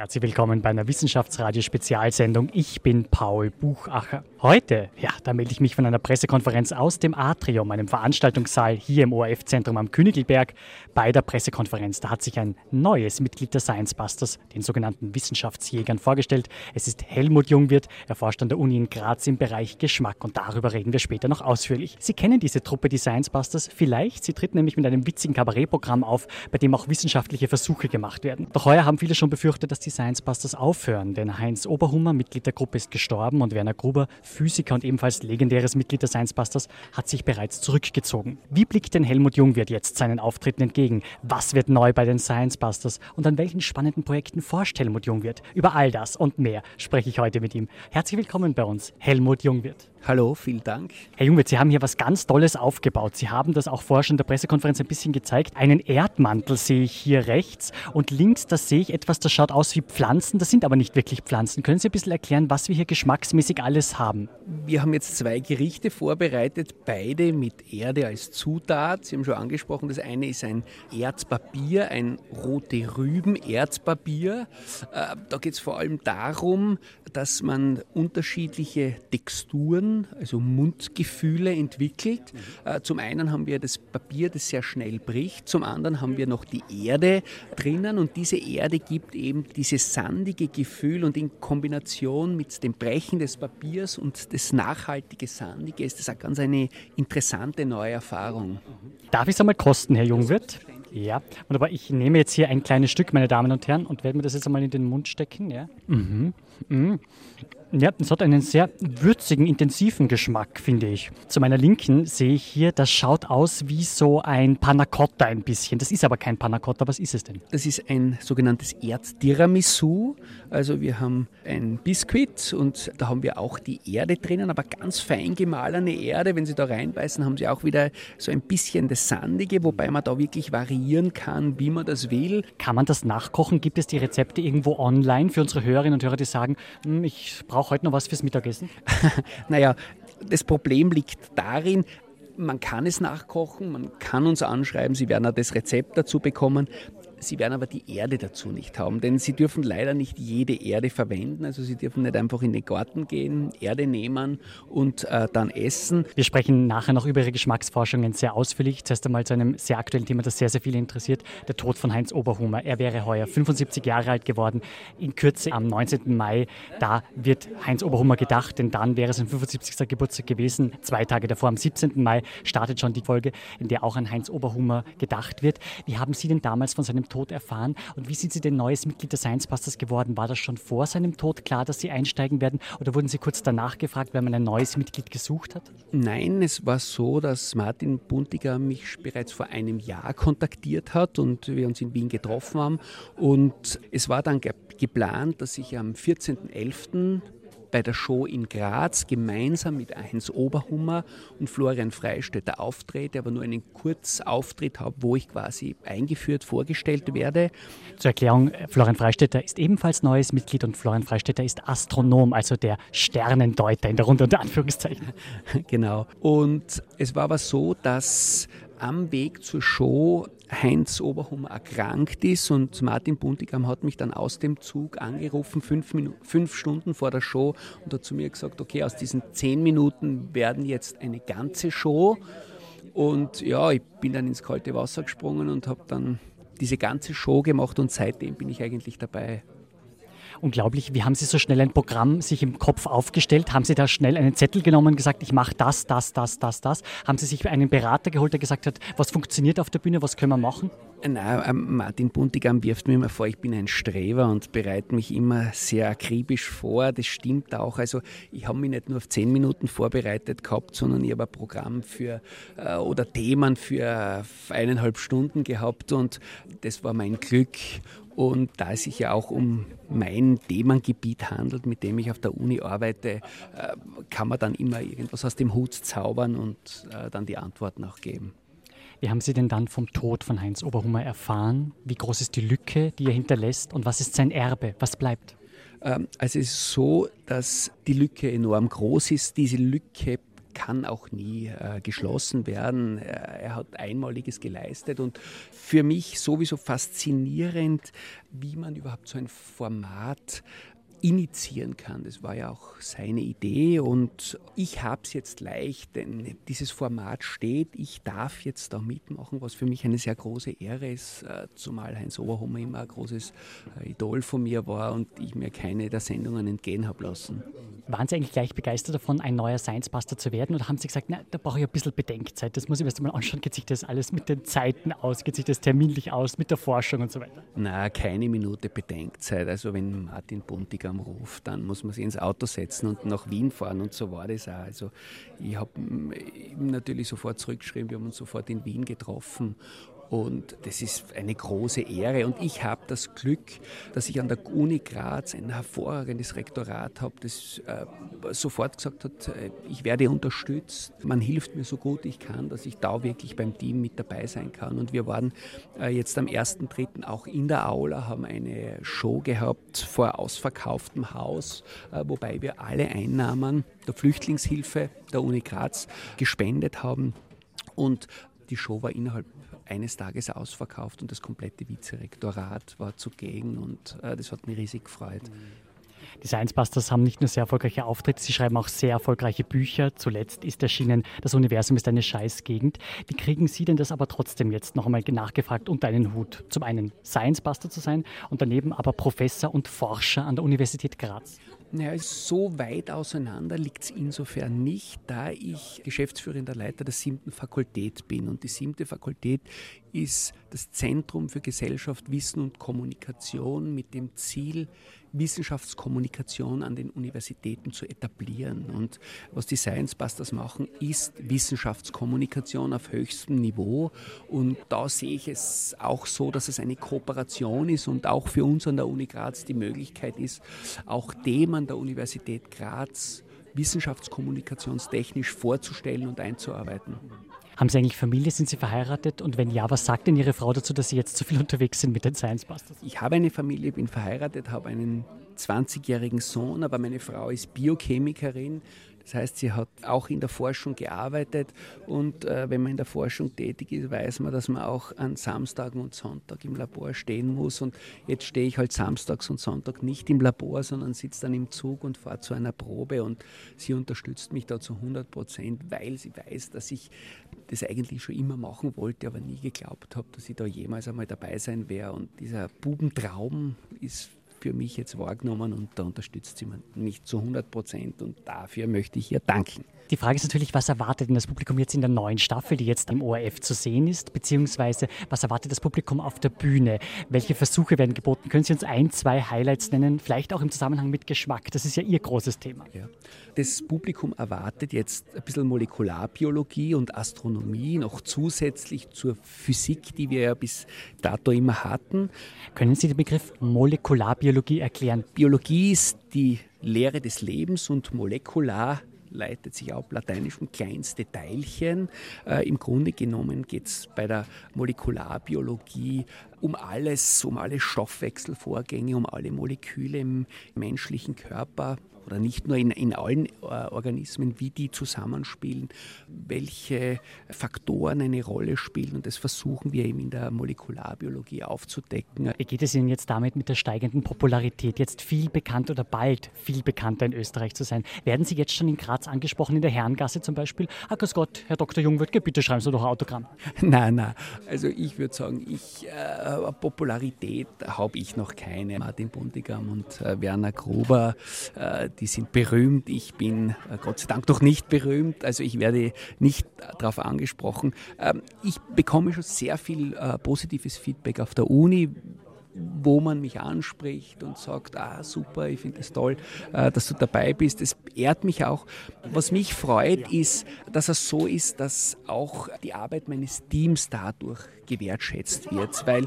Herzlich willkommen bei einer Wissenschaftsradio-Spezialsendung. Ich bin Paul Buchacher. Heute, ja, da melde ich mich von einer Pressekonferenz aus dem Atrium, einem Veranstaltungssaal hier im ORF-Zentrum am Königelberg. Bei der Pressekonferenz, da hat sich ein neues Mitglied der Science Busters, den sogenannten Wissenschaftsjägern, vorgestellt. Es ist Helmut Jungwirth, er forscht an der Uni in Graz im Bereich Geschmack und darüber reden wir später noch ausführlich. Sie kennen diese Truppe, die Science Busters, vielleicht. Sie tritt nämlich mit einem witzigen Kabarettprogramm auf, bei dem auch wissenschaftliche Versuche gemacht werden. Doch heuer haben viele schon befürchtet, dass die Science Busters aufhören, denn Heinz Oberhummer, Mitglied der Gruppe, ist gestorben und Werner Gruber, Physiker und ebenfalls legendäres Mitglied der Science Busters, hat sich bereits zurückgezogen. Wie blickt denn Helmut Jungwirth jetzt seinen Auftritten entgegen? Was wird neu bei den Science Busters? Und an welchen spannenden Projekten forscht Helmut Jungwirth? Über all das und mehr spreche ich heute mit ihm. Herzlich willkommen bei uns, Helmut Jungwirth. Hallo, vielen Dank. Herr Jungwirth, Sie haben hier was ganz Tolles aufgebaut. Sie haben das auch vorher schon in der Pressekonferenz ein bisschen gezeigt. Einen Erdmantel sehe ich hier rechts und links, da sehe ich etwas, das schaut aus wie Pflanzen. Das sind aber nicht wirklich Pflanzen. Können Sie ein bisschen erklären, was wir hier geschmacksmäßig alles haben? Wir haben jetzt zwei Gerichte vorbereitet, beide mit Erde als Zutat. Sie haben schon angesprochen, das eine ist ein Erzpapier, ein rote Rüben-Erzpapier. Äh, da geht es vor allem darum, dass man unterschiedliche Texturen, also Mundgefühle entwickelt. Mhm. Zum einen haben wir das Papier, das sehr schnell bricht, zum anderen haben wir noch die Erde drinnen und diese Erde gibt eben dieses sandige Gefühl und in Kombination mit dem Brechen des Papiers und das nachhaltige Sandige ist das auch ganz eine interessante neue Erfahrung. Darf ich es einmal kosten, Herr Jungwirth? Ja, wunderbar. Ich nehme jetzt hier ein kleines Stück, meine Damen und Herren, und werde mir das jetzt einmal in den Mund stecken. Ja. Mhm. Mhm. Ja, es hat einen sehr würzigen, intensiven Geschmack, finde ich. Zu meiner Linken sehe ich hier, das schaut aus wie so ein Panna Cotta ein bisschen. Das ist aber kein Panna Cotta. Was ist es denn? Das ist ein sogenanntes Erdtiramisu. Also wir haben ein Biskuit und da haben wir auch die Erde drinnen, aber ganz fein gemahlene Erde. Wenn Sie da reinbeißen, haben Sie auch wieder so ein bisschen das Sandige, wobei man da wirklich variieren kann, wie man das will. Kann man das nachkochen? Gibt es die Rezepte irgendwo online für unsere Hörerinnen und Hörer, die sagen, hm, ich brauche heute noch was fürs Mittagessen? naja, das Problem liegt darin, man kann es nachkochen, man kann uns anschreiben, Sie werden auch das Rezept dazu bekommen. Sie werden aber die Erde dazu nicht haben, denn Sie dürfen leider nicht jede Erde verwenden. Also Sie dürfen nicht einfach in den Garten gehen, Erde nehmen und äh, dann essen. Wir sprechen nachher noch über Ihre Geschmacksforschungen sehr ausführlich. Zuerst einmal zu einem sehr aktuellen Thema, das sehr, sehr viele interessiert. Der Tod von Heinz Oberhumer. Er wäre heuer 75 Jahre alt geworden. In Kürze am 19. Mai, da wird Heinz Oberhumer gedacht, denn dann wäre sein 75. Geburtstag gewesen. Zwei Tage davor, am 17. Mai, startet schon die Folge, in der auch an Heinz Oberhumer gedacht wird. Wie haben Sie denn damals von seinem Tod erfahren? Und wie sind Sie denn neues Mitglied der Science Busters geworden? War das schon vor seinem Tod klar, dass Sie einsteigen werden? Oder wurden Sie kurz danach gefragt, weil man ein neues Mitglied gesucht hat? Nein, es war so, dass Martin Buntiger mich bereits vor einem Jahr kontaktiert hat und wir uns in Wien getroffen haben. Und es war dann geplant, dass ich am 14.11 bei der Show in Graz gemeinsam mit Heinz Oberhummer und Florian Freistetter auftrete, aber nur einen Kurzauftritt habe, wo ich quasi eingeführt, vorgestellt werde. Zur Erklärung, Florian Freistetter ist ebenfalls neues Mitglied und Florian Freistetter ist Astronom, also der Sternendeuter in der Runde unter Anführungszeichen. Genau. Und es war aber so, dass am Weg zur Show Heinz Oberhummer erkrankt ist und Martin Buntigam hat mich dann aus dem Zug angerufen, fünf, fünf Stunden vor der Show und hat zu mir gesagt, okay, aus diesen zehn Minuten werden jetzt eine ganze Show. Und ja, ich bin dann ins kalte Wasser gesprungen und habe dann diese ganze Show gemacht und seitdem bin ich eigentlich dabei. Unglaublich, wie haben Sie so schnell ein Programm sich im Kopf aufgestellt? Haben Sie da schnell einen Zettel genommen und gesagt, ich mache das, das, das, das, das? Haben Sie sich einen Berater geholt, der gesagt hat, was funktioniert auf der Bühne, was können wir machen? Nein, ähm, Martin Buntigam wirft mir immer vor, ich bin ein Streber und bereite mich immer sehr akribisch vor. Das stimmt auch. Also ich habe mich nicht nur auf zehn Minuten vorbereitet gehabt, sondern ich habe ein Programm für äh, oder Themen für eineinhalb Stunden gehabt und das war mein Glück. Und da es sich ja auch um mein Themengebiet handelt, mit dem ich auf der Uni arbeite, äh, kann man dann immer irgendwas aus dem Hut zaubern und äh, dann die Antworten auch geben. Wie haben Sie denn dann vom Tod von Heinz Oberhummer erfahren? Wie groß ist die Lücke, die er hinterlässt und was ist sein Erbe? Was bleibt? Ähm, also es ist so, dass die Lücke enorm groß ist. Diese Lücke kann auch nie äh, geschlossen werden. Er hat Einmaliges geleistet und für mich sowieso faszinierend, wie man überhaupt so ein Format initiieren kann. Das war ja auch seine Idee und ich habe es jetzt leicht, denn dieses Format steht. Ich darf jetzt da mitmachen, was für mich eine sehr große Ehre ist, äh, zumal Heinz Oberhummer immer ein großes äh, Idol von mir war und ich mir keine der Sendungen entgehen habe lassen. Waren Sie eigentlich gleich begeistert davon, ein neuer Science-Buster zu werden oder haben Sie gesagt, na, da brauche ich ein bisschen Bedenkzeit, das muss ich mir erst mal anschauen, geht sich das alles mit den Zeiten aus, geht sich das terminlich aus, mit der Forschung und so weiter? Na, keine Minute Bedenkzeit. Also wenn Martin Buntiger am Ruf, dann muss man sich ins Auto setzen und nach Wien fahren. Und so war das auch. Also ich habe ihm natürlich sofort zurückgeschrieben, wir haben uns sofort in Wien getroffen und das ist eine große Ehre. Und ich habe das Glück, dass ich an der Uni Graz ein hervorragendes Rektorat habe, das äh, sofort gesagt hat, äh, ich werde unterstützt. Man hilft mir so gut ich kann, dass ich da wirklich beim Team mit dabei sein kann. Und wir waren äh, jetzt am 1.3. auch in der Aula, haben eine Show gehabt vor ausverkauftem Haus, äh, wobei wir alle Einnahmen der Flüchtlingshilfe der Uni Graz gespendet haben. Und die Show war innerhalb eines Tages ausverkauft und das komplette Vizerektorat war zugegen und äh, das hat mich riesig gefreut. Die Science Busters haben nicht nur sehr erfolgreiche Auftritte, sie schreiben auch sehr erfolgreiche Bücher. Zuletzt ist erschienen, das Universum ist eine Scheißgegend. Wie kriegen Sie denn das aber trotzdem jetzt noch einmal nachgefragt unter einen Hut? Zum einen Science Buster zu sein und daneben aber Professor und Forscher an der Universität Graz. Naja, so weit auseinander liegt es insofern nicht, da ich geschäftsführender Leiter der siebten Fakultät bin. Und die siebte Fakultät ist das Zentrum für Gesellschaft, Wissen und Kommunikation mit dem Ziel, Wissenschaftskommunikation an den Universitäten zu etablieren. Und was die Science Busters machen, ist Wissenschaftskommunikation auf höchstem Niveau. Und da sehe ich es auch so, dass es eine Kooperation ist und auch für uns an der Uni Graz die Möglichkeit ist, auch dem an der Universität Graz wissenschaftskommunikationstechnisch vorzustellen und einzuarbeiten. Haben Sie eigentlich Familie? Sind Sie verheiratet? Und wenn ja, was sagt denn Ihre Frau dazu, dass Sie jetzt so viel unterwegs sind mit den Science Busters? Ich habe eine Familie, bin verheiratet, habe einen 20-jährigen Sohn, aber meine Frau ist Biochemikerin. Das heißt, sie hat auch in der Forschung gearbeitet und äh, wenn man in der Forschung tätig ist, weiß man, dass man auch an Samstagen und Sonntag im Labor stehen muss. Und jetzt stehe ich halt samstags und Sonntag nicht im Labor, sondern sitze dann im Zug und fahre zu einer Probe und sie unterstützt mich da zu 100 Prozent, weil sie weiß, dass ich das eigentlich schon immer machen wollte, aber nie geglaubt habe, dass ich da jemals einmal dabei sein werde. Und dieser Bubentraum ist für mich jetzt wahrgenommen und da unterstützt sie mich zu 100 Prozent und dafür möchte ich ihr danken. Die Frage ist natürlich, was erwartet denn das Publikum jetzt in der neuen Staffel, die jetzt im ORF zu sehen ist, beziehungsweise was erwartet das Publikum auf der Bühne? Welche Versuche werden geboten? Können Sie uns ein, zwei Highlights nennen, vielleicht auch im Zusammenhang mit Geschmack? Das ist ja Ihr großes Thema. Ja. Das Publikum erwartet jetzt ein bisschen Molekularbiologie und Astronomie noch zusätzlich zur Physik, die wir ja bis dato immer hatten. Können Sie den Begriff Molekularbiologie erklären? Biologie ist die Lehre des Lebens und molekular leitet sich ab lateinisch um kleinste Teilchen. Äh, Im Grunde genommen geht es bei der Molekularbiologie um alles, um alle Stoffwechselvorgänge, um alle Moleküle im menschlichen Körper oder nicht nur in, in allen äh, Organismen, wie die zusammenspielen, welche Faktoren eine Rolle spielen. Und das versuchen wir eben in der Molekularbiologie aufzudecken. Wie geht es Ihnen jetzt damit mit der steigenden Popularität, jetzt viel bekannt oder bald viel bekannter in Österreich zu sein? Werden Sie jetzt schon in Graz angesprochen, in der Herrengasse zum Beispiel? Ah, grüß Gott, Herr Dr. Jungwirth, bitte schreiben Sie doch ein Autogramm. Nein, nein. Also ich würde sagen, ich, äh, Popularität habe ich noch keine. Martin Buntigam und äh, Werner Gruber, äh, die sind berühmt. Ich bin äh, Gott sei Dank noch nicht berühmt, also ich werde nicht darauf angesprochen. Ähm, ich bekomme schon sehr viel äh, positives Feedback auf der Uni wo man mich anspricht und sagt, ah super, ich finde es toll, äh, dass du dabei bist. Es ehrt mich auch. Was mich freut, ist, dass es so ist, dass auch die Arbeit meines Teams dadurch gewertschätzt wird, weil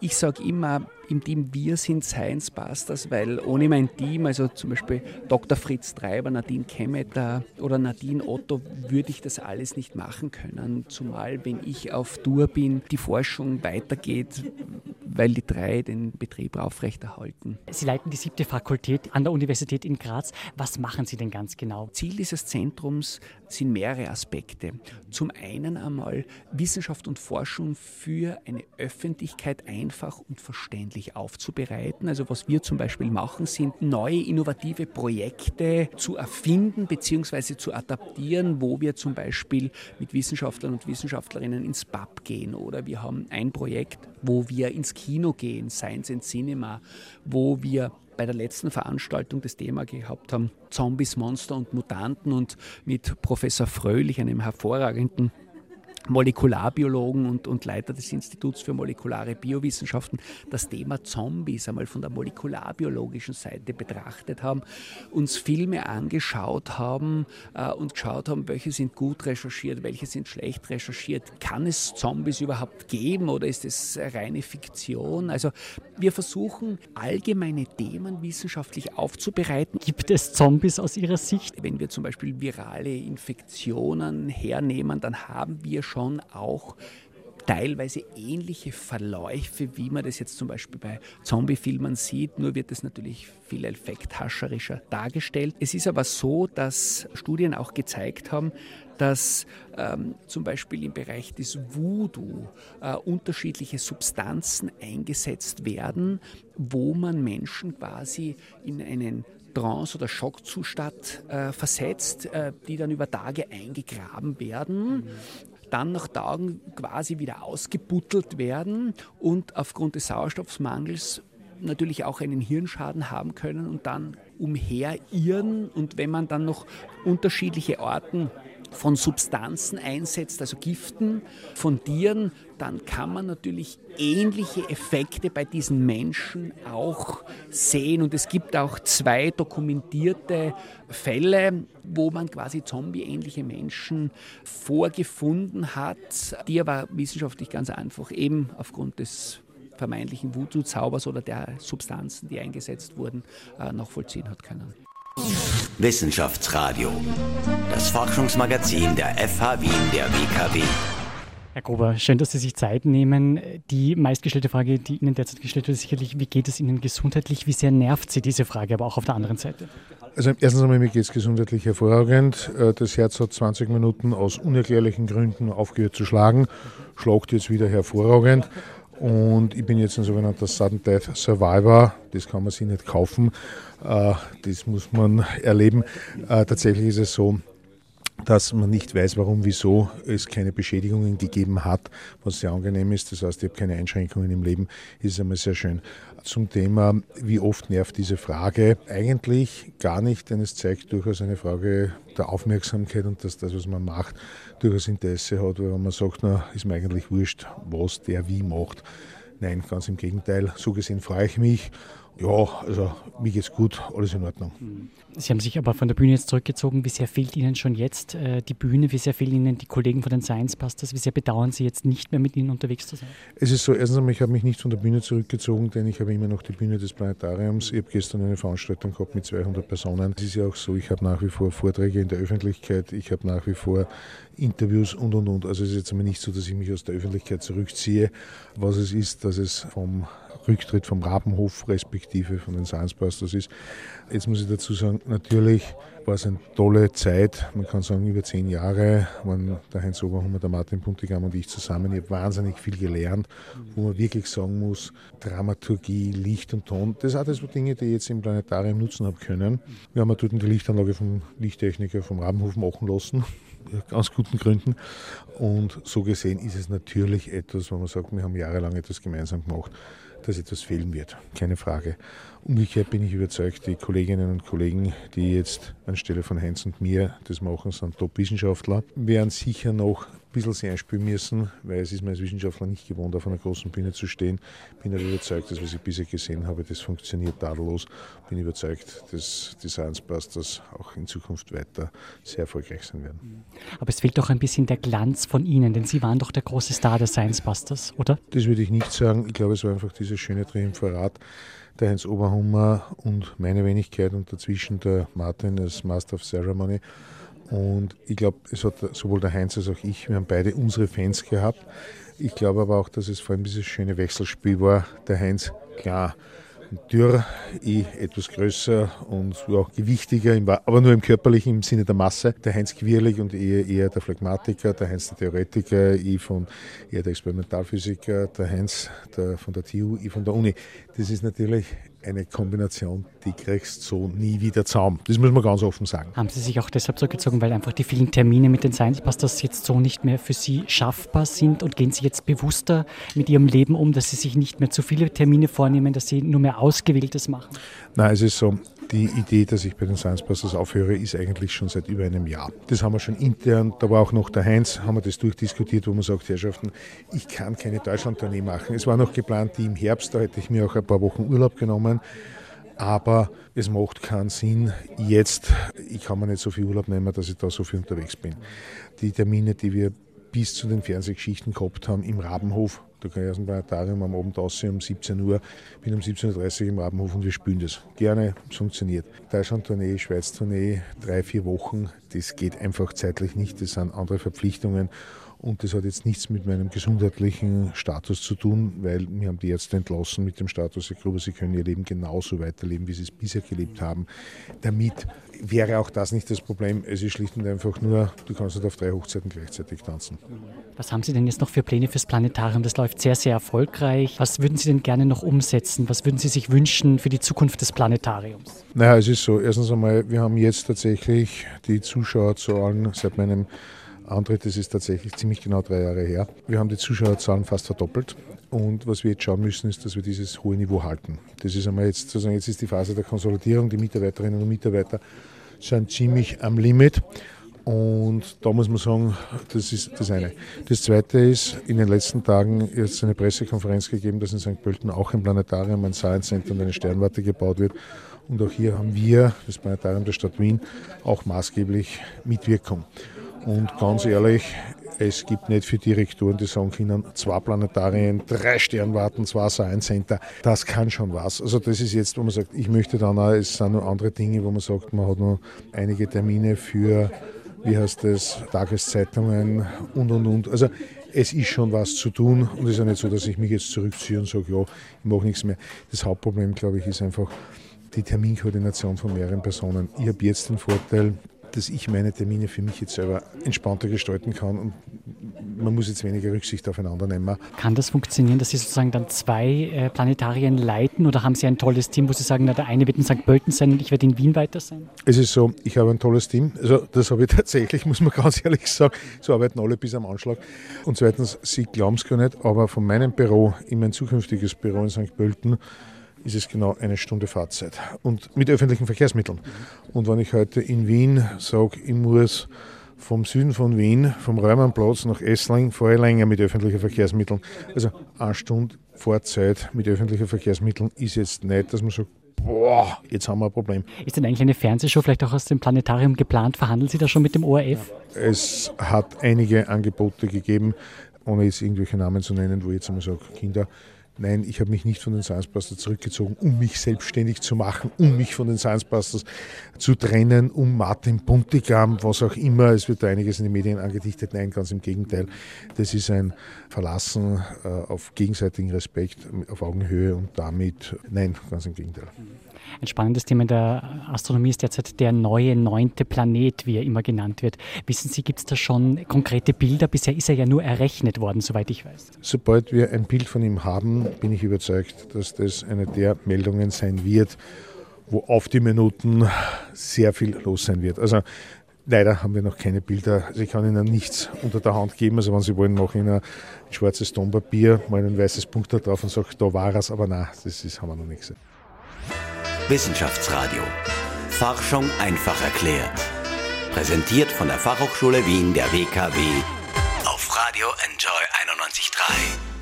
ich sage immer, im Team wir sind Science Busters, weil ohne mein Team, also zum Beispiel Dr. Fritz Treiber, Nadine Kemmeter oder Nadine Otto, würde ich das alles nicht machen können. Zumal, wenn ich auf Tour bin, die Forschung weitergeht, weil die drei den Betrieb aufrechterhalten. Sie leiten die siebte Fakultät an der Universität in Graz. Was machen Sie denn ganz genau? Ziel dieses Zentrums sind mehrere Aspekte. Zum einen einmal Wissenschaft und Forschung für eine Öffentlichkeit einfach und verständlich aufzubereiten. Also was wir zum Beispiel machen, sind neue innovative Projekte zu erfinden bzw. zu adaptieren, wo wir zum Beispiel mit Wissenschaftlern und Wissenschaftlerinnen ins Pub gehen oder wir haben ein Projekt, wo wir ins Kino gehen, Science and Cinema, wo wir bei der letzten Veranstaltung das Thema gehabt haben, Zombies, Monster und Mutanten und mit Professor Fröhlich, einem hervorragenden Molekularbiologen und, und Leiter des Instituts für molekulare Biowissenschaften das Thema Zombies einmal von der molekularbiologischen Seite betrachtet haben, uns Filme angeschaut haben äh, und geschaut haben, welche sind gut recherchiert, welche sind schlecht recherchiert. Kann es Zombies überhaupt geben oder ist es reine Fiktion? Also wir versuchen allgemeine Themen wissenschaftlich aufzubereiten. Gibt es Zombies aus Ihrer Sicht? Wenn wir zum Beispiel virale Infektionen hernehmen, dann haben wir schon auch teilweise ähnliche Verläufe, wie man das jetzt zum Beispiel bei Zombie-Filmen sieht, nur wird es natürlich viel effekthascherischer dargestellt. Es ist aber so, dass Studien auch gezeigt haben, dass ähm, zum Beispiel im Bereich des Voodoo äh, unterschiedliche Substanzen eingesetzt werden, wo man Menschen quasi in einen Trance- oder Schockzustand äh, versetzt, äh, die dann über Tage eingegraben werden dann nach Tagen quasi wieder ausgebuttelt werden und aufgrund des Sauerstoffmangels natürlich auch einen Hirnschaden haben können und dann umherirren. Und wenn man dann noch unterschiedliche Orten von Substanzen einsetzt, also Giften von Tieren, dann kann man natürlich ähnliche Effekte bei diesen Menschen auch sehen. Und es gibt auch zwei dokumentierte Fälle, wo man quasi zombie-ähnliche Menschen vorgefunden hat, die aber wissenschaftlich ganz einfach eben aufgrund des vermeintlichen Voodoo-Zaubers oder der Substanzen, die eingesetzt wurden, äh, nachvollziehen hat können. Wissenschaftsradio, das Forschungsmagazin der FH Wien der WKW. Herr Gruber, schön, dass Sie sich Zeit nehmen. Die meistgestellte Frage, die Ihnen derzeit gestellt wird, ist sicherlich, wie geht es Ihnen gesundheitlich? Wie sehr nervt Sie diese Frage, aber auch auf der anderen Seite? Also erstens einmal, mir geht es gesundheitlich hervorragend. Äh, das Herz hat 20 Minuten aus unerklärlichen Gründen aufgehört zu schlagen, schlagt jetzt wieder hervorragend. Und ich bin jetzt ein sogenannter Sudden Death Survivor. Das kann man sich nicht kaufen. Äh, das muss man erleben. Äh, tatsächlich ist es so, dass man nicht weiß, warum, wieso es keine Beschädigungen gegeben hat, was sehr angenehm ist. Das heißt, ich habe keine Einschränkungen im Leben. Das ist einmal sehr schön. Zum Thema, wie oft nervt diese Frage? Eigentlich gar nicht, denn es zeigt durchaus eine Frage der Aufmerksamkeit und dass das, was man macht, durchaus Interesse hat, weil man sagt, na, ist mir eigentlich wurscht, was der wie macht. Nein, ganz im Gegenteil. So gesehen freue ich mich ja, also mir geht's gut, alles in Ordnung. Sie haben sich aber von der Bühne jetzt zurückgezogen. Wie sehr fehlt Ihnen schon jetzt äh, die Bühne? Wie sehr fehlen Ihnen die Kollegen von den Science Busters? Wie sehr bedauern Sie jetzt nicht mehr mit ihnen unterwegs zu sein? Es ist so, erstens einmal, ich habe mich nicht von der Bühne zurückgezogen, denn ich habe immer noch die Bühne des Planetariums. Ich habe gestern eine Veranstaltung gehabt mit 200 Personen. Es ist ja auch so, ich habe nach wie vor Vorträge in der Öffentlichkeit, ich habe nach wie vor Interviews und und und. Also es ist jetzt einmal nicht so, dass ich mich aus der Öffentlichkeit zurückziehe. Was es ist, dass es vom Rücktritt vom Rabenhof respektive von den Science Busters ist. Jetzt muss ich dazu sagen, natürlich war es eine tolle Zeit, man kann sagen über zehn Jahre, waren der Heinz Oberhummer, der Martin Puntigam und ich zusammen. Ich habe wahnsinnig viel gelernt, wo man wirklich sagen muss, Dramaturgie, Licht und Ton, das sind alles Dinge, die ich jetzt im Planetarium nutzen habe können. Wir haben dort die Lichtanlage vom Lichttechniker vom Rabenhof machen lassen aus guten Gründen. Und so gesehen ist es natürlich etwas, wo man sagt, wir haben jahrelang etwas gemeinsam gemacht dass etwas fehlen wird, keine Frage. Umgekehrt bin ich überzeugt, die Kolleginnen und Kollegen, die jetzt anstelle von Heinz und mir das machen, sind Top-Wissenschaftler, werden sicher noch ein bisschen sich einspielen müssen, weil es ist mir als Wissenschaftler nicht gewohnt, auf einer großen Bühne zu stehen. Bin aber überzeugt, dass was ich bisher gesehen habe, das funktioniert tadellos. Bin überzeugt, dass die Science Busters auch in Zukunft weiter sehr erfolgreich sein werden. Aber es fehlt doch ein bisschen der Glanz von Ihnen, denn Sie waren doch der große Star der Science Busters, oder? Das würde ich nicht sagen. Ich glaube, es war einfach dieses schöne Triumvirat der Heinz Oberhummer und meine Wenigkeit und dazwischen der Martin als Master of Ceremony. Und ich glaube, es hat sowohl der Heinz als auch ich, wir haben beide unsere Fans gehabt. Ich glaube aber auch, dass es vor allem dieses schöne Wechselspiel war. Der Heinz, klar, dürr, ich etwas größer und auch gewichtiger, aber nur im körperlichen, im Sinne der Masse. Der Heinz Quirlig und eher, eher der Phlegmatiker, der Heinz der Theoretiker, ich von eher der Experimentalphysiker, der Heinz der, von der TU, ich von der Uni. Das ist natürlich eine Kombination, die kriegst so nie wieder zusammen. Das muss man ganz offen sagen. Haben Sie sich auch deshalb zurückgezogen, weil einfach die vielen Termine mit den Science Busters jetzt so nicht mehr für Sie schaffbar sind und gehen Sie jetzt bewusster mit Ihrem Leben um, dass Sie sich nicht mehr zu viele Termine vornehmen, dass Sie nur mehr Ausgewähltes machen? Nein, es ist so, die Idee, dass ich bei den Science aufhöre, ist eigentlich schon seit über einem Jahr. Das haben wir schon intern, da war auch noch der Heinz, haben wir das durchdiskutiert, wo man sagt, Herrschaften, ich kann keine Deutschland-Tournee machen. Es war noch geplant, die im Herbst, da hätte ich mir auch ein paar Wochen Urlaub genommen. Aber es macht keinen Sinn, jetzt, ich kann mir nicht so viel Urlaub nehmen, dass ich da so viel unterwegs bin. Die Termine, die wir bis zu den Fernsehgeschichten gehabt haben im Rabenhof, da kann ich aus dem Planetarium am Abend aussehen um 17 Uhr, bin um 17.30 Uhr im Rabenhof und wir spielen das. Gerne, es funktioniert. Deutschland-Tournee, Schweiz-Tournee, drei, vier Wochen, das geht einfach zeitlich nicht, das sind andere Verpflichtungen. Und das hat jetzt nichts mit meinem gesundheitlichen Status zu tun, weil mir haben die Ärzte entlassen mit dem Status, ich glaube, sie können ihr Leben genauso weiterleben, wie sie es bisher gelebt haben. Damit wäre auch das nicht das Problem. Es ist schlicht und einfach nur, du kannst nicht auf drei Hochzeiten gleichzeitig tanzen. Was haben Sie denn jetzt noch für Pläne fürs Planetarium? Das läuft sehr, sehr erfolgreich. Was würden Sie denn gerne noch umsetzen? Was würden Sie sich wünschen für die Zukunft des Planetariums? Naja, es ist so. Erstens einmal, wir haben jetzt tatsächlich die Zuschauerzahlen seit meinem Antritt, das ist tatsächlich ziemlich genau drei Jahre her. Wir haben die Zuschauerzahlen fast verdoppelt. Und was wir jetzt schauen müssen, ist, dass wir dieses hohe Niveau halten. Das ist einmal jetzt sozusagen, jetzt ist die Phase der Konsolidierung. Die Mitarbeiterinnen und Mitarbeiter sind ziemlich am Limit. Und da muss man sagen, das ist das eine. Das zweite ist, in den letzten Tagen jetzt eine Pressekonferenz gegeben, dass in St. Pölten auch ein Planetarium, ein Science Center und eine Sternwarte gebaut wird. Und auch hier haben wir, das Planetarium der Stadt Wien, auch maßgeblich Mitwirkung. Und ganz ehrlich, es gibt nicht für Direktoren, die sagen können, zwei Planetarien, drei Sternwarten, zwei Science Center. Das kann schon was. Also das ist jetzt, wo man sagt, ich möchte dann auch, es sind noch andere Dinge, wo man sagt, man hat noch einige Termine für, wie heißt das, Tageszeitungen und, und, und. Also es ist schon was zu tun und es ist ja nicht so, dass ich mich jetzt zurückziehe und sage, ja, ich mache nichts mehr. Das Hauptproblem, glaube ich, ist einfach die Terminkoordination von mehreren Personen. Ich habe jetzt den Vorteil, dass ich meine Termine für mich jetzt selber entspannter gestalten kann und man muss jetzt weniger Rücksicht aufeinander nehmen. Kann das funktionieren, dass Sie sozusagen dann zwei äh, Planetarien leiten oder haben Sie ein tolles Team, wo Sie sagen, na, der eine wird in St. Pölten sein und ich werde in Wien weiter sein? Es ist so, ich habe ein tolles Team. Also das habe ich tatsächlich, muss man ganz ehrlich sagen. So arbeiten alle bis am Anschlag. Und zweitens, Sie glauben es gar nicht, aber von meinem Büro in mein zukünftiges Büro in St. Pölten ist es genau eine Stunde Fahrzeit und mit öffentlichen Verkehrsmitteln. Und wenn ich heute in Wien sage, ich muss vom Süden von Wien, vom Räumernplatz nach Essling, fahre ich länger mit öffentlichen Verkehrsmitteln. Also eine Stunde Fahrzeit mit öffentlichen Verkehrsmitteln ist jetzt nicht, dass man sagt, boah, jetzt haben wir ein Problem. Ist denn eigentlich eine Fernsehshow vielleicht auch aus dem Planetarium geplant? Verhandeln Sie da schon mit dem ORF? Es hat einige Angebote gegeben, ohne jetzt irgendwelche Namen zu nennen, wo ich jetzt einmal sage, Kinder, Nein, ich habe mich nicht von den Science Busters zurückgezogen, um mich selbstständig zu machen, um mich von den Science Busters zu trennen, um Martin Buntigam, was auch immer. Es wird da einiges in den Medien angedichtet. Nein, ganz im Gegenteil. Das ist ein Verlassen äh, auf gegenseitigen Respekt, auf Augenhöhe und damit, nein, ganz im Gegenteil. Ein spannendes Thema in der Astronomie ist derzeit der neue neunte Planet, wie er immer genannt wird. Wissen Sie, gibt es da schon konkrete Bilder? Bisher ist er ja nur errechnet worden, soweit ich weiß. Sobald wir ein Bild von ihm haben, bin ich überzeugt, dass das eine der Meldungen sein wird, wo auf die Minuten sehr viel los sein wird. Also Leider haben wir noch keine Bilder. Also ich kann Ihnen nichts unter der Hand geben. Also wenn Sie wollen, mache ich Ihnen ein schwarzes Tonpapier, mal ein weißes Punkt da drauf und sage, da war es. Aber nein, das ist, haben wir noch nicht gesehen. Wissenschaftsradio. Forschung einfach erklärt. Präsentiert von der Fachhochschule Wien der WKW auf Radio Enjoy 91.3.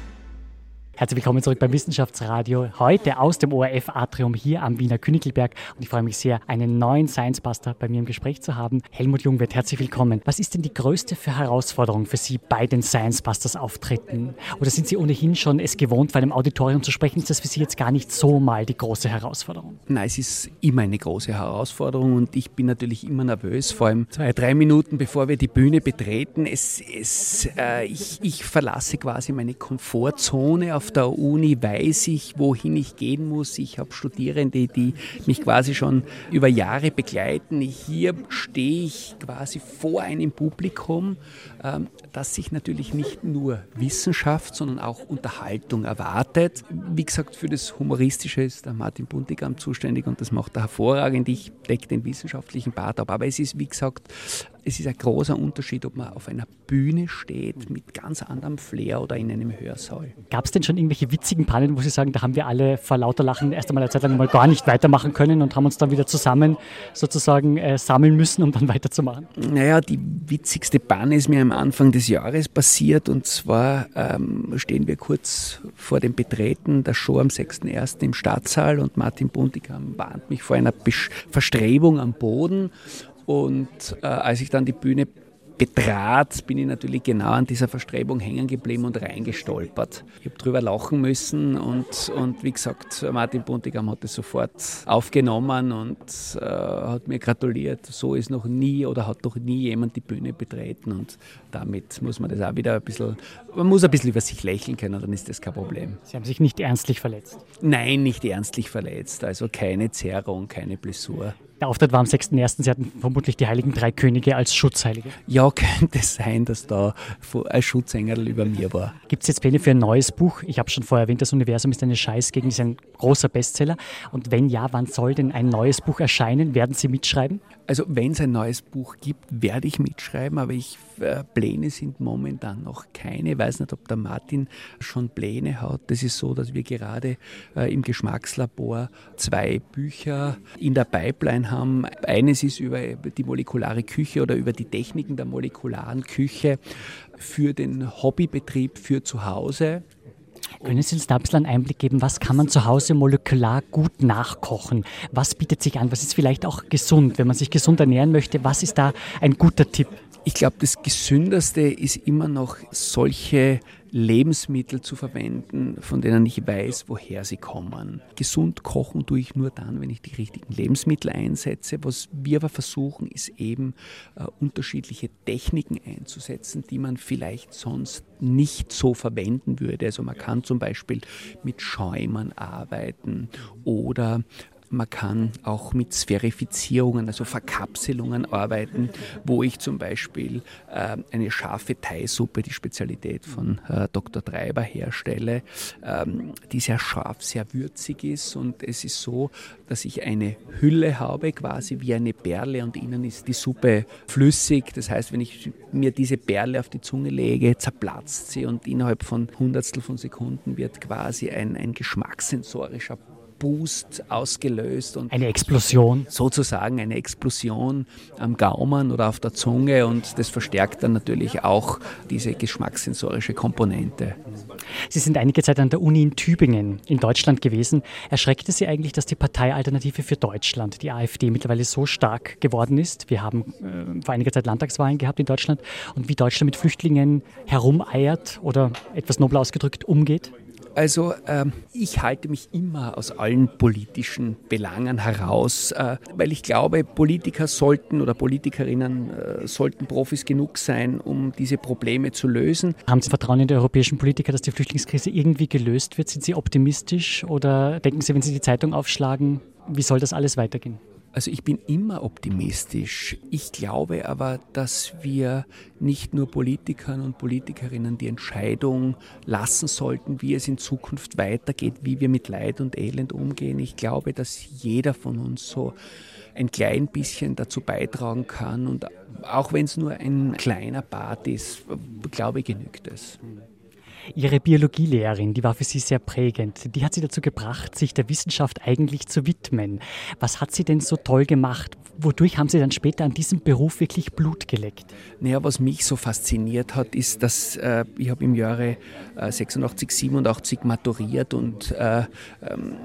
Herzlich willkommen zurück beim Wissenschaftsradio. Heute aus dem ORF-Atrium hier am Wiener Königelberg. Und ich freue mich sehr, einen neuen Science Buster bei mir im Gespräch zu haben. Helmut Jungwirth, herzlich willkommen. Was ist denn die größte Herausforderung für Sie bei den Science Busters Auftritten? Oder sind Sie ohnehin schon es gewohnt, bei einem Auditorium zu sprechen? Ist das für Sie jetzt gar nicht so mal die große Herausforderung? Nein, es ist immer eine große Herausforderung und ich bin natürlich immer nervös, vor allem zwei, drei Minuten bevor wir die Bühne betreten. Es, es, äh, ich, ich verlasse quasi meine Komfortzone auf auf der Uni weiß ich, wohin ich gehen muss. Ich habe Studierende, die mich quasi schon über Jahre begleiten. Hier stehe ich quasi vor einem Publikum, ähm, das sich natürlich nicht nur Wissenschaft, sondern auch Unterhaltung erwartet. Wie gesagt, für das Humoristische ist der Martin Buntigam zuständig und das macht er hervorragend. Ich decke den wissenschaftlichen Part ab. Aber es ist, wie gesagt, es ist ein großer Unterschied, ob man auf einer Bühne steht mit ganz anderem Flair oder in einem Hörsaal. Gab es denn schon irgendwelche witzigen Pannen, wo Sie sagen, da haben wir alle vor lauter Lachen erst einmal eine Zeit lang mal gar nicht weitermachen können und haben uns dann wieder zusammen sozusagen äh, sammeln müssen, um dann weiterzumachen? Naja, die witzigste Panne ist mir am Anfang des Jahres passiert und zwar ähm, stehen wir kurz vor dem Betreten der Show am 6.1. im Stadtsaal und Martin Buntigam warnt mich vor einer Verstrebung am Boden und äh, als ich dann die Bühne betrat, bin ich natürlich genau an dieser Verstrebung hängen geblieben und reingestolpert. Ich habe drüber lachen müssen und, und wie gesagt, Martin Buntigam hat es sofort aufgenommen und äh, hat mir gratuliert. So ist noch nie oder hat noch nie jemand die Bühne betreten und damit muss man das auch wieder ein bisschen, man muss ein bisschen über sich lächeln können, dann ist das kein Problem. Sie haben sich nicht ernstlich verletzt? Nein, nicht ernstlich verletzt, also keine Zerrung, keine Blessur. Der Auftritt war am 6.1. Sie hatten vermutlich die Heiligen Drei Könige als Schutzheilige. Ja, könnte sein, dass da ein Schutzengel über mir war. Gibt es jetzt Pläne für ein neues Buch? Ich habe schon vorher erwähnt, das Universum ist eine Scheißgegend, ist ein großer Bestseller. Und wenn ja, wann soll denn ein neues Buch erscheinen? Werden Sie mitschreiben? Also wenn es ein neues Buch gibt, werde ich mitschreiben, aber ich, äh, Pläne sind momentan noch keine. Ich weiß nicht, ob der Martin schon Pläne hat. Das ist so, dass wir gerade äh, im Geschmackslabor zwei Bücher in der Pipeline haben. Eines ist über die molekulare Küche oder über die Techniken der molekularen Küche für den Hobbybetrieb für zu Hause. Können Sie uns da ein bisschen einen Einblick geben, was kann man zu Hause molekular gut nachkochen? Was bietet sich an? Was ist vielleicht auch gesund? Wenn man sich gesund ernähren möchte, was ist da ein guter Tipp? Ich glaube, das Gesündeste ist immer noch solche Lebensmittel zu verwenden, von denen ich weiß, woher sie kommen. Gesund kochen tue ich nur dann, wenn ich die richtigen Lebensmittel einsetze. Was wir aber versuchen, ist eben äh, unterschiedliche Techniken einzusetzen, die man vielleicht sonst nicht so verwenden würde. Also man kann zum Beispiel mit Schäumern arbeiten oder man kann auch mit Sphärifizierungen, also Verkapselungen arbeiten, wo ich zum Beispiel äh, eine scharfe Thai-Suppe, die Spezialität von äh, Dr. Treiber, herstelle, ähm, die sehr scharf, sehr würzig ist. Und es ist so, dass ich eine Hülle habe, quasi wie eine Perle, und innen ist die Suppe flüssig. Das heißt, wenn ich mir diese Perle auf die Zunge lege, zerplatzt sie und innerhalb von Hundertstel von Sekunden wird quasi ein, ein geschmackssensorischer Boost ausgelöst. Und eine Explosion. Sozusagen eine Explosion am Gaumen oder auf der Zunge und das verstärkt dann natürlich auch diese geschmackssensorische Komponente. Sie sind einige Zeit an der Uni in Tübingen in Deutschland gewesen. Erschreckte Sie eigentlich, dass die Parteialternative für Deutschland, die AfD, mittlerweile so stark geworden ist? Wir haben äh, vor einiger Zeit Landtagswahlen gehabt in Deutschland und wie Deutschland mit Flüchtlingen herumeiert oder etwas nobler ausgedrückt umgeht? Also äh, ich halte mich immer aus allen politischen Belangen heraus, äh, weil ich glaube, Politiker sollten oder Politikerinnen äh, sollten Profis genug sein, um diese Probleme zu lösen. Haben Sie Vertrauen in die europäischen Politiker, dass die Flüchtlingskrise irgendwie gelöst wird? Sind Sie optimistisch oder denken Sie, wenn Sie die Zeitung aufschlagen, wie soll das alles weitergehen? Also ich bin immer optimistisch. Ich glaube aber, dass wir nicht nur Politikern und Politikerinnen die Entscheidung lassen sollten, wie es in Zukunft weitergeht, wie wir mit Leid und Elend umgehen. Ich glaube, dass jeder von uns so ein klein bisschen dazu beitragen kann und auch wenn es nur ein kleiner Part ist, glaube ich, genügt es. Ihre Biologielehrerin, die war für Sie sehr prägend. Die hat Sie dazu gebracht, sich der Wissenschaft eigentlich zu widmen. Was hat sie denn so toll gemacht? Wodurch haben Sie dann später an diesem Beruf wirklich Blut geleckt? Naja, was mich so fasziniert hat, ist, dass äh, ich habe im Jahre äh, 86, 87 maturiert und äh, ähm,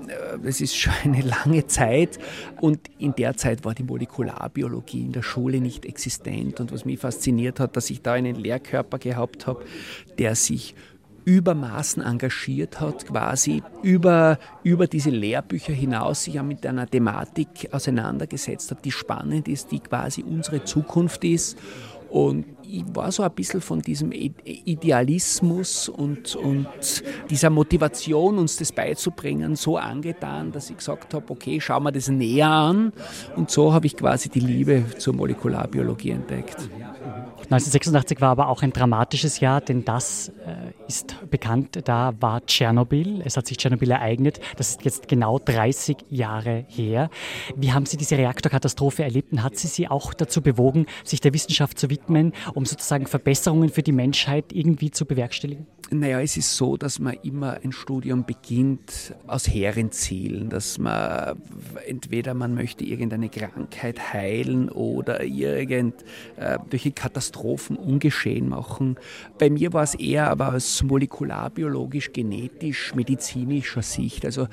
das ist schon eine lange Zeit und in der Zeit war die Molekularbiologie in der Schule nicht existent und was mich fasziniert hat, dass ich da einen Lehrkörper gehabt habe, der sich übermaßen engagiert hat, quasi über, über diese Lehrbücher hinaus sich ja mit einer Thematik auseinandergesetzt hat, die spannend ist, die quasi unsere Zukunft ist. Und ich war so ein bisschen von diesem Idealismus und, und dieser Motivation, uns das beizubringen, so angetan, dass ich gesagt habe, okay, schauen wir das näher an. Und so habe ich quasi die Liebe zur Molekularbiologie entdeckt. 1986 war aber auch ein dramatisches Jahr, denn das äh, ist bekannt, da war Tschernobyl. Es hat sich Tschernobyl ereignet. Das ist jetzt genau 30 Jahre her. Wie haben Sie diese Reaktorkatastrophe erlebt und hat sie Sie auch dazu bewogen, sich der Wissenschaft zu widmen, um sozusagen Verbesserungen für die Menschheit irgendwie zu bewerkstelligen? Naja, es ist so, dass man immer ein Studium beginnt aus hehren Zielen, dass man entweder man möchte irgendeine Krankheit heilen oder irgendwelche Katastrophen ungeschehen machen. Bei mir war es eher aber molekularbiologisch, genetisch, medizinischer Sicht. Also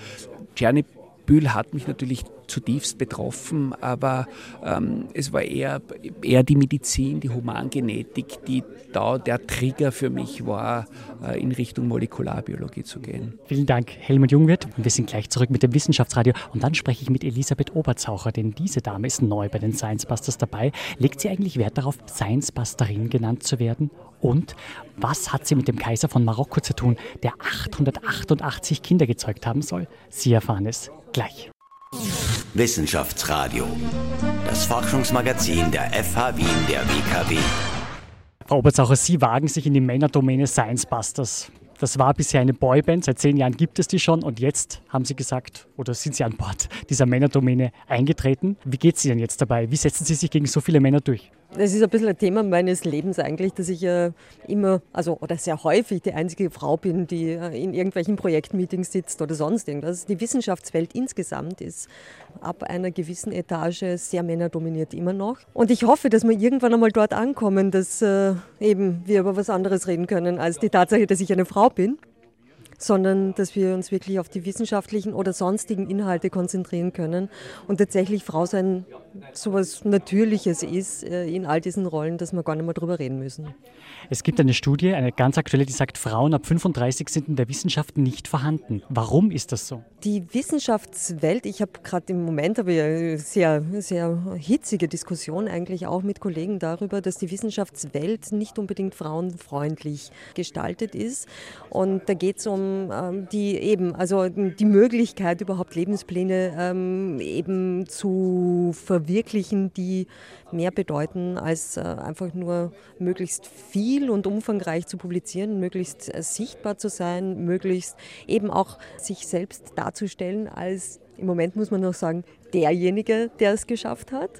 Tschernobyl hat mich natürlich zutiefst betroffen, aber ähm, es war eher, eher die Medizin, die Humangenetik, die da der Trigger für mich war, äh, in Richtung Molekularbiologie zu gehen. Vielen Dank, Helmut Jungwirth. Wir sind gleich zurück mit dem Wissenschaftsradio und dann spreche ich mit Elisabeth Oberzaucher, denn diese Dame ist neu bei den Science Busters dabei. Legt sie eigentlich Wert darauf, Science Busterin genannt zu werden? Und was hat sie mit dem Kaiser von Marokko zu tun, der 888 Kinder gezeugt haben soll? Sie erfahren es gleich. Wissenschaftsradio. Das Forschungsmagazin der FH Wien der WKW. Frau Oberzaucher, Sie wagen sich in die Männerdomäne Science Busters. Das war bisher eine Boyband, seit zehn Jahren gibt es die schon und jetzt haben Sie gesagt, oder sind Sie an Bord dieser Männerdomäne eingetreten. Wie geht es Ihnen jetzt dabei? Wie setzen Sie sich gegen so viele Männer durch? Das ist ein bisschen ein Thema meines Lebens eigentlich, dass ich ja immer, also oder sehr häufig die einzige Frau bin, die in irgendwelchen Projektmeetings sitzt oder sonst irgendwas. Die Wissenschaftswelt insgesamt ist ab einer gewissen Etage sehr männerdominiert immer noch. Und ich hoffe, dass wir irgendwann einmal dort ankommen, dass äh, eben wir über was anderes reden können als die Tatsache, dass ich eine Frau bin sondern dass wir uns wirklich auf die wissenschaftlichen oder sonstigen Inhalte konzentrieren können und tatsächlich Frau sein so etwas Natürliches ist äh, in all diesen Rollen, dass wir gar nicht mehr drüber reden müssen. Es gibt eine Studie, eine ganz aktuelle, die sagt, Frauen ab 35 sind in der Wissenschaft nicht vorhanden. Warum ist das so? Die Wissenschaftswelt, ich habe gerade im Moment aber eine sehr, sehr hitzige Diskussion eigentlich auch mit Kollegen darüber, dass die Wissenschaftswelt nicht unbedingt frauenfreundlich gestaltet ist. Und da geht es um ähm, die eben, also die Möglichkeit überhaupt Lebenspläne ähm, eben zu verwirklichen, die mehr bedeuten, als äh, einfach nur möglichst viel und umfangreich zu publizieren, möglichst äh, sichtbar zu sein, möglichst eben auch sich selbst darzustellen als im Moment muss man noch sagen, derjenige, der es geschafft hat.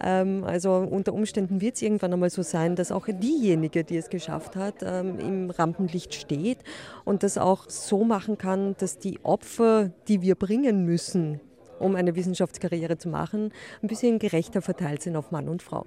Ähm, also unter Umständen wird es irgendwann einmal so sein, dass auch diejenige, die es geschafft hat, ähm, im Rampenlicht steht und das auch so machen kann, dass die Opfer, die wir bringen müssen, um eine Wissenschaftskarriere zu machen, ein bisschen gerechter verteilt sind auf Mann und Frau.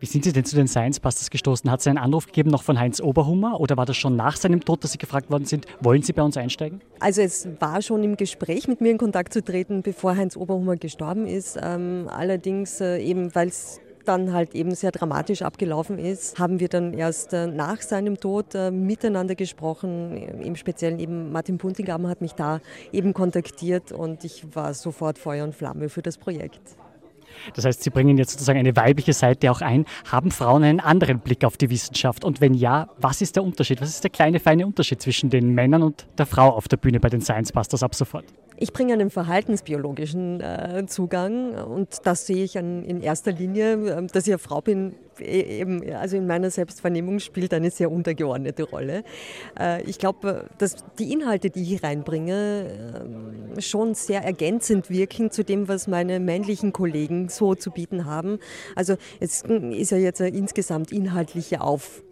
Wie sind Sie denn zu den Science Busters gestoßen? Hat es einen Anruf gegeben noch von Heinz Oberhummer oder war das schon nach seinem Tod, dass Sie gefragt worden sind, wollen Sie bei uns einsteigen? Also es war schon im Gespräch mit mir in Kontakt zu treten, bevor Heinz Oberhummer gestorben ist. Ähm, allerdings äh, eben, weil es dann halt eben sehr dramatisch abgelaufen ist, haben wir dann erst äh, nach seinem Tod äh, miteinander gesprochen. Im Speziellen eben Martin Puntigam hat mich da eben kontaktiert und ich war sofort Feuer und Flamme für das Projekt. Das heißt, Sie bringen jetzt sozusagen eine weibliche Seite auch ein. Haben Frauen einen anderen Blick auf die Wissenschaft? Und wenn ja, was ist der Unterschied? Was ist der kleine, feine Unterschied zwischen den Männern und der Frau auf der Bühne bei den Science Busters ab sofort? Ich bringe einen verhaltensbiologischen äh, Zugang und das sehe ich an, in erster Linie, äh, dass ich eine Frau bin, e, eben, also in meiner Selbstvernehmung spielt eine sehr untergeordnete Rolle. Äh, ich glaube, dass die Inhalte, die ich reinbringe, ähm, schon sehr ergänzend wirken zu dem, was meine männlichen Kollegen so zu bieten haben. Also es ist ja jetzt eine insgesamt inhaltliche Auf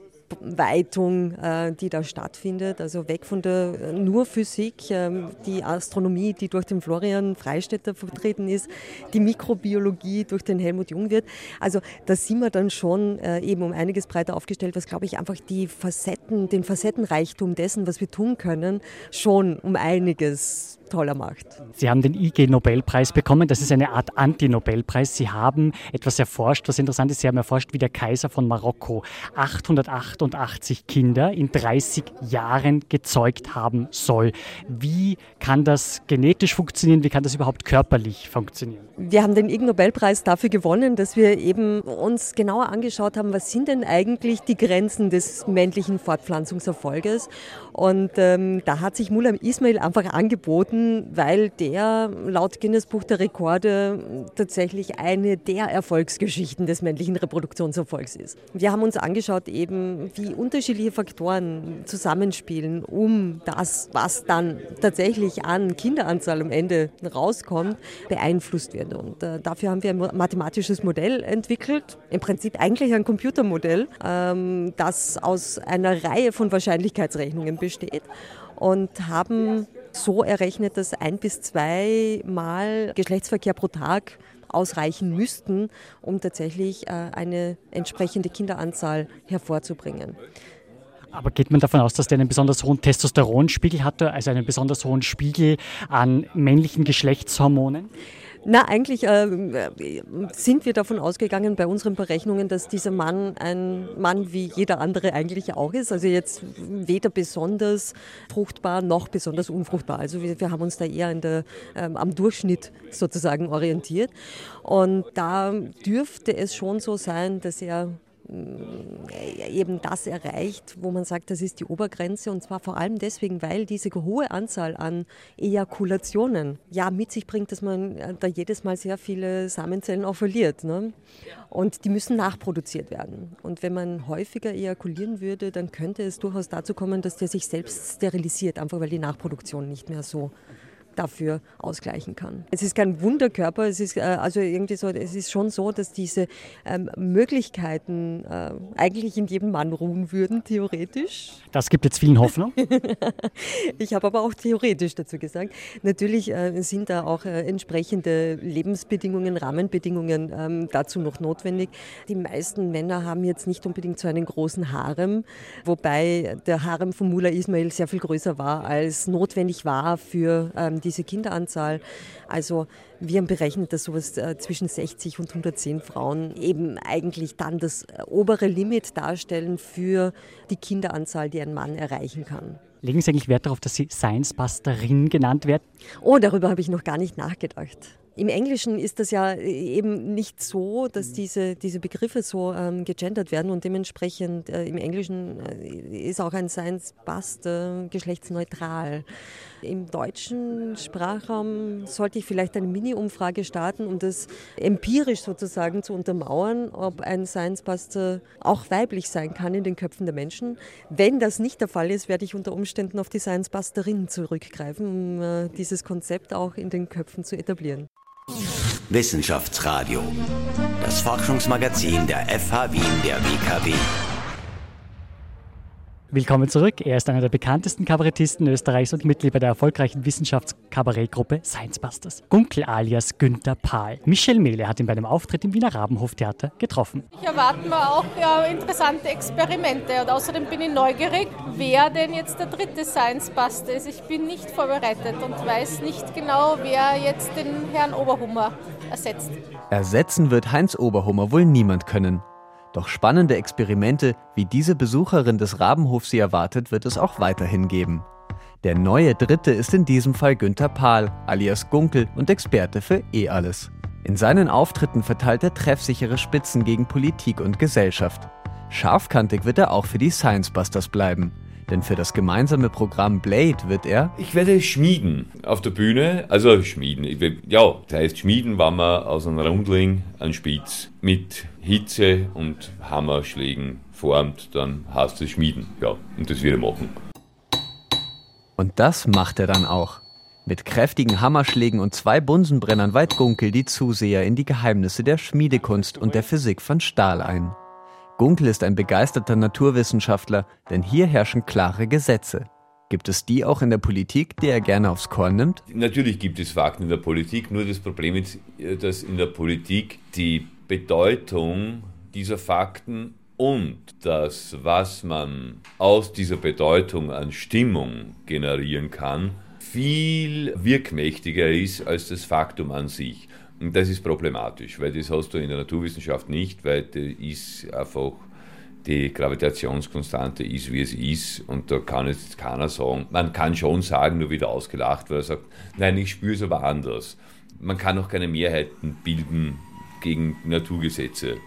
Aufweitung, äh, die da stattfindet. Also weg von der äh, nur Physik, ähm, die Astronomie, die durch den Florian Freistetter vertreten ist, die Mikrobiologie durch den Helmut Jungwirth. Also da sind wir dann schon äh, eben um einiges breiter aufgestellt, was glaube ich einfach die Facetten, den Facettenreichtum dessen, was wir tun können, schon um einiges toller macht. Sie haben den IG-Nobelpreis bekommen. Das ist eine Art Anti-Nobelpreis. Sie haben etwas erforscht, was interessant ist. Sie haben erforscht, wie der Kaiser von Marokko 888 Kinder in 30 Jahren gezeugt haben soll. Wie kann das genetisch funktionieren? Wie kann das überhaupt körperlich funktionieren? Wir haben den Ig Nobelpreis dafür gewonnen, dass wir eben uns genauer angeschaut haben, was sind denn eigentlich die Grenzen des männlichen Fortpflanzungserfolges. Und ähm, da hat sich Mullah Ismail einfach angeboten, weil der laut Guinness Buch der Rekorde tatsächlich eine der Erfolgsgeschichten des männlichen Reproduktionserfolgs ist. Wir haben uns angeschaut eben, wie unterschiedliche Faktoren zusammenspielen, um das, was dann tatsächlich an Kinderanzahl am Ende rauskommt, beeinflusst wird. Und äh, dafür haben wir ein mathematisches Modell entwickelt, im Prinzip eigentlich ein Computermodell, ähm, das aus einer Reihe von Wahrscheinlichkeitsrechnungen besteht und haben so errechnet, dass ein bis zwei Mal Geschlechtsverkehr pro Tag ausreichen müssten, um tatsächlich äh, eine entsprechende Kinderanzahl hervorzubringen. Aber geht man davon aus, dass der einen besonders hohen Testosteronspiegel hatte, also einen besonders hohen Spiegel an männlichen Geschlechtshormonen? Na, eigentlich äh, sind wir davon ausgegangen bei unseren Berechnungen, dass dieser Mann ein Mann wie jeder andere eigentlich auch ist. Also jetzt weder besonders fruchtbar noch besonders unfruchtbar. Also wir, wir haben uns da eher der, ähm, am Durchschnitt sozusagen orientiert. Und da dürfte es schon so sein, dass er eben das erreicht, wo man sagt, das ist die Obergrenze und zwar vor allem deswegen, weil diese hohe Anzahl an Ejakulationen ja mit sich bringt, dass man äh, da jedes Mal sehr viele Samenzellen auch verliert. Ne? Und die müssen nachproduziert werden. Und wenn man häufiger ejakulieren würde, dann könnte es durchaus dazu kommen, dass der sich selbst sterilisiert, einfach weil die Nachproduktion nicht mehr so dafür ausgleichen kann. Es ist kein Wunderkörper, es ist äh, also irgendwie so, es ist schon so, dass diese ähm, Möglichkeiten äh, eigentlich in jedem Mann ruhen würden, theoretisch. Das gibt jetzt vielen Hoffnung. ich habe aber auch theoretisch dazu gesagt. Natürlich äh, sind da auch äh, entsprechende Lebensbedingungen, Rahmenbedingungen ähm, dazu noch notwendig. Die meisten Männer haben jetzt nicht unbedingt so einen großen Harem, wobei der Harem von Mullah Ismail sehr viel größer war, als notwendig war für ähm, diese Kinderanzahl. Also wir haben berechnet, dass sowas äh, zwischen 60 und 110 Frauen eben eigentlich dann das äh, obere Limit darstellen für die Kinderanzahl, die ein Mann erreichen kann. Legen Sie eigentlich Wert darauf, dass Sie Science-Busterin genannt werden? Oh, darüber habe ich noch gar nicht nachgedacht. Im Englischen ist das ja äh, eben nicht so, dass mhm. diese, diese Begriffe so ähm, gegendert werden und dementsprechend äh, im Englischen äh, ist auch ein Science Bust äh, geschlechtsneutral. Im deutschen Sprachraum sollte ich vielleicht eine Mini-Umfrage starten, um das empirisch sozusagen zu untermauern, ob ein Science Buster auch weiblich sein kann in den Köpfen der Menschen. Wenn das nicht der Fall ist, werde ich unter Umständen auf die Science Busterinnen zurückgreifen, um äh, dieses Konzept auch in den Köpfen zu etablieren. Wissenschaftsradio, das Forschungsmagazin der FH Wien der WKW. Willkommen zurück. Er ist einer der bekanntesten Kabarettisten Österreichs und Mitglied bei der erfolgreichen Wissenschaftskabarettgruppe Science Busters. Gunkel alias Günther Pahl. Michel Mehle hat ihn bei einem Auftritt im Wiener Rabenhoftheater getroffen. Ich erwarte mir auch ja, interessante Experimente und außerdem bin ich neugierig, wer denn jetzt der dritte Science Buster ist. Ich bin nicht vorbereitet und weiß nicht genau, wer jetzt den Herrn Oberhummer ersetzt. Ersetzen wird Heinz Oberhummer wohl niemand können. Doch spannende Experimente, wie diese Besucherin des Rabenhofs sie erwartet, wird es auch weiterhin geben. Der neue Dritte ist in diesem Fall Günther Pahl, alias Gunkel und Experte für eh alles. In seinen Auftritten verteilt er treffsichere Spitzen gegen Politik und Gesellschaft. Scharfkantig wird er auch für die Science Busters bleiben. Denn für das gemeinsame Programm Blade wird er. Ich werde schmieden auf der Bühne. Also schmieden. Will, ja, das heißt schmieden, wenn man aus einem Rundling einen Spitz mit Hitze und Hammerschlägen formt, dann heißt es schmieden. Ja, und das wird er machen. Und das macht er dann auch. Mit kräftigen Hammerschlägen und zwei Bunsenbrennern weiht Gunkel die Zuseher in die Geheimnisse der Schmiedekunst und der Physik von Stahl ein. Gunkel ist ein begeisterter Naturwissenschaftler, denn hier herrschen klare Gesetze. Gibt es die auch in der Politik, die er gerne aufs Korn nimmt? Natürlich gibt es Fakten in der Politik, nur das Problem ist, dass in der Politik die Bedeutung dieser Fakten und das, was man aus dieser Bedeutung an Stimmung generieren kann, viel wirkmächtiger ist als das Faktum an sich. Das ist problematisch, weil das hast du in der Naturwissenschaft nicht, weil das ist einfach die Gravitationskonstante ist, wie es ist. Und da kann jetzt keiner sagen, man kann schon sagen, nur wieder ausgelacht, weil er sagt, nein, ich spüre es aber anders. Man kann auch keine Mehrheiten bilden gegen Naturgesetze.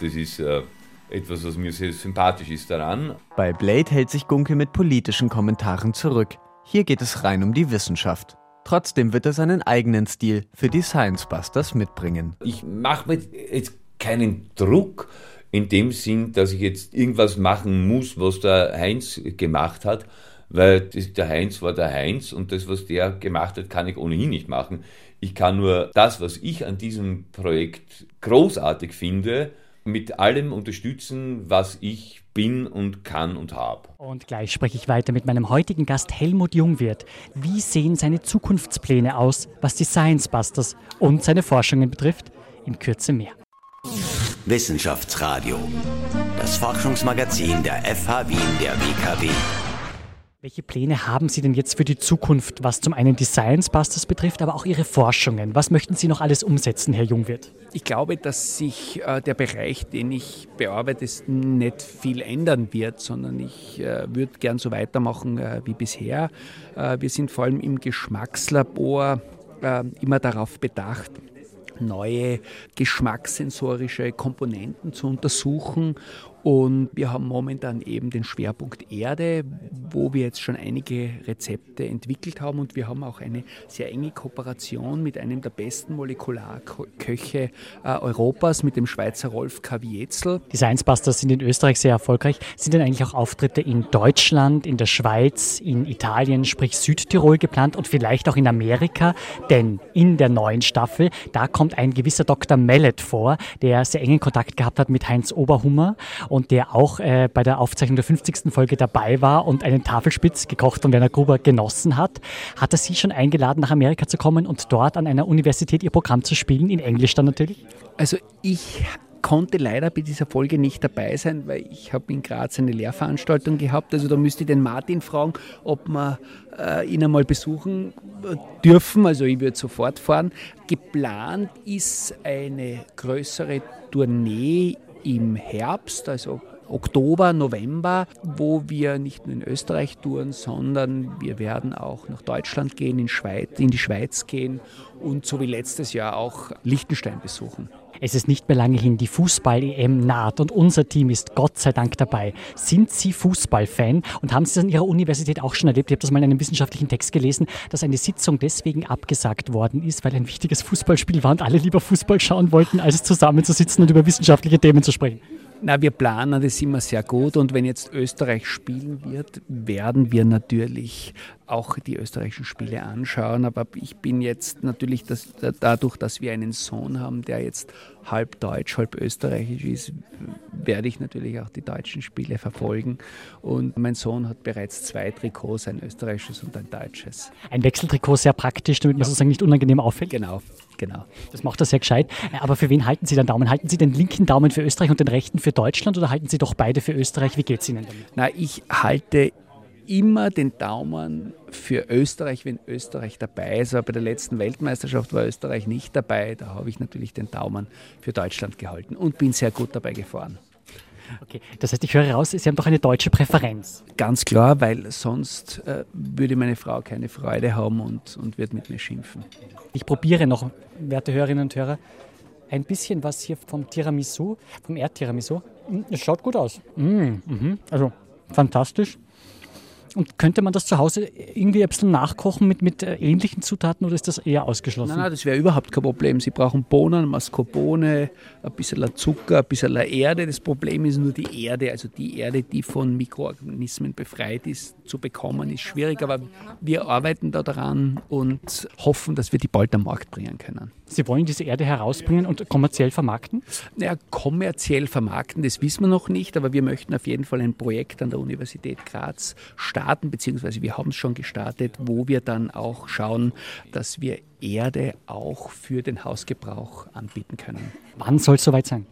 Das ist äh, etwas, was mir sehr sympathisch ist daran. Bei Blade hält sich Gunke mit politischen Kommentaren zurück. Hier geht es rein um die Wissenschaft. Trotzdem wird er seinen eigenen Stil für die Science Busters mitbringen. Ich mache mir jetzt keinen Druck in dem Sinn, dass ich jetzt irgendwas machen muss, was der Heinz gemacht hat, weil das, der Heinz war der Heinz und das, was der gemacht hat, kann ich ohnehin nicht machen. Ich kann nur das, was ich an diesem Projekt großartig finde, mit allem unterstützen, was ich bin und kann und habe. Und gleich spreche ich weiter mit meinem heutigen Gast Helmut Jungwirth. Wie sehen seine Zukunftspläne aus, was die Science Busters und seine Forschungen betrifft? In Kürze mehr. Wissenschaftsradio, das Forschungsmagazin der FH Wien der WKW. Welche Pläne haben Sie denn jetzt für die Zukunft, was zum einen die Science Busters betrifft, aber auch Ihre Forschungen? Was möchten Sie noch alles umsetzen, Herr Jungwirth? Ich glaube, dass sich äh, der Bereich, den ich bearbeite, nicht viel ändern wird, sondern ich äh, würde gern so weitermachen äh, wie bisher. Wir sind vor allem im Geschmackslabor immer darauf bedacht, neue geschmackssensorische Komponenten zu untersuchen und wir haben momentan eben den Schwerpunkt Erde, wo wir jetzt schon einige Rezepte entwickelt haben. Und wir haben auch eine sehr enge Kooperation mit einem der besten Molekularköche äh, Europas, mit dem Schweizer Rolf Kavietzel. Die Science Busters sind in Österreich sehr erfolgreich. Sind denn eigentlich auch Auftritte in Deutschland, in der Schweiz, in Italien, sprich Südtirol geplant und vielleicht auch in Amerika? Denn in der neuen Staffel, da kommt ein gewisser Dr. Mallet vor, der sehr engen Kontakt gehabt hat mit Heinz Oberhummer und der auch äh, bei der Aufzeichnung der 50. Folge dabei war und einen Tafelspitz gekocht von Werner Gruber genossen hat, hat er Sie schon eingeladen, nach Amerika zu kommen und dort an einer Universität Ihr Programm zu spielen, in Englisch dann natürlich? Also ich konnte leider bei dieser Folge nicht dabei sein, weil ich habe in Graz eine Lehrveranstaltung gehabt. Also da müsste ich den Martin fragen, ob wir äh, ihn einmal besuchen äh, dürfen. Also ich würde sofort fahren. Geplant ist eine größere Tournee im Herbst, also Oktober, November, wo wir nicht nur in Österreich touren, sondern wir werden auch nach Deutschland gehen, in, Schweiz, in die Schweiz gehen und so wie letztes Jahr auch Liechtenstein besuchen. Es ist nicht mehr lange hin, die Fußball-EM naht und unser Team ist Gott sei Dank dabei. Sind Sie Fußballfan und haben Sie das an Ihrer Universität auch schon erlebt? Ich habe das mal in einem wissenschaftlichen Text gelesen, dass eine Sitzung deswegen abgesagt worden ist, weil ein wichtiges Fußballspiel war und alle lieber Fußball schauen wollten, als zusammenzusitzen und über wissenschaftliche Themen zu sprechen. Na, wir planen das immer sehr gut und wenn jetzt Österreich spielen wird, werden wir natürlich auch die österreichischen Spiele anschauen. Aber ich bin jetzt natürlich das, dadurch, dass wir einen Sohn haben, der jetzt halb deutsch, halb österreichisch ist, werde ich natürlich auch die deutschen Spiele verfolgen. Und mein Sohn hat bereits zwei Trikots, ein österreichisches und ein deutsches. Ein Wechseltrikot sehr praktisch, damit man sozusagen nicht unangenehm auffällt. Genau, genau. Das macht er sehr gescheit. Aber für wen halten Sie den Daumen? Halten Sie den linken Daumen für Österreich und den rechten für Deutschland oder halten Sie doch beide für Österreich? Wie geht es Ihnen damit? Na, ich halte immer den Daumen für Österreich, wenn Österreich dabei ist. Aber bei der letzten Weltmeisterschaft war Österreich nicht dabei. Da habe ich natürlich den Daumen für Deutschland gehalten und bin sehr gut dabei gefahren. Okay, das heißt, ich höre raus, Sie haben doch eine deutsche Präferenz. Ganz klar, weil sonst äh, würde meine Frau keine Freude haben und, und wird mit mir schimpfen. Ich probiere noch, werte Hörerinnen und Hörer, ein bisschen was hier vom Tiramisu, vom Erdtiramisu. Hm, es schaut gut aus. Mmh, also fantastisch. Und könnte man das zu Hause irgendwie ein bisschen nachkochen mit, mit äh, ähnlichen Zutaten oder ist das eher ausgeschlossen? Nein, nein, das wäre überhaupt kein Problem. Sie brauchen Bohnen, Mascarpone, ein bisschen Zucker, ein bisschen Erde. Das Problem ist nur die Erde, also die Erde, die von Mikroorganismen befreit ist, zu bekommen, ist schwierig. Aber wir arbeiten da daran und hoffen, dass wir die bald am Markt bringen können. Sie wollen diese Erde herausbringen und kommerziell vermarkten? Naja, kommerziell vermarkten, das wissen wir noch nicht, aber wir möchten auf jeden Fall ein Projekt an der Universität Graz starten, beziehungsweise wir haben es schon gestartet, wo wir dann auch schauen, dass wir Erde auch für den Hausgebrauch anbieten können. Wann soll es soweit sein?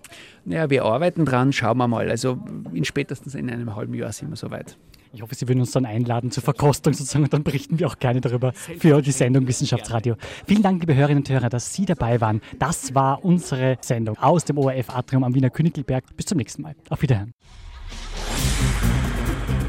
Naja, wir arbeiten dran, schauen wir mal. Also in spätestens in einem halben Jahr sind wir soweit. Ich hoffe, Sie würden uns dann einladen zur Verkostung sozusagen und dann berichten wir auch gerne darüber für die Sendung Wissenschaftsradio. Vielen Dank, liebe Hörerinnen und Hörer, dass Sie dabei waren. Das war unsere Sendung aus dem ORF Atrium am Wiener Königlberg. Bis zum nächsten Mal. Auf Wiederhören.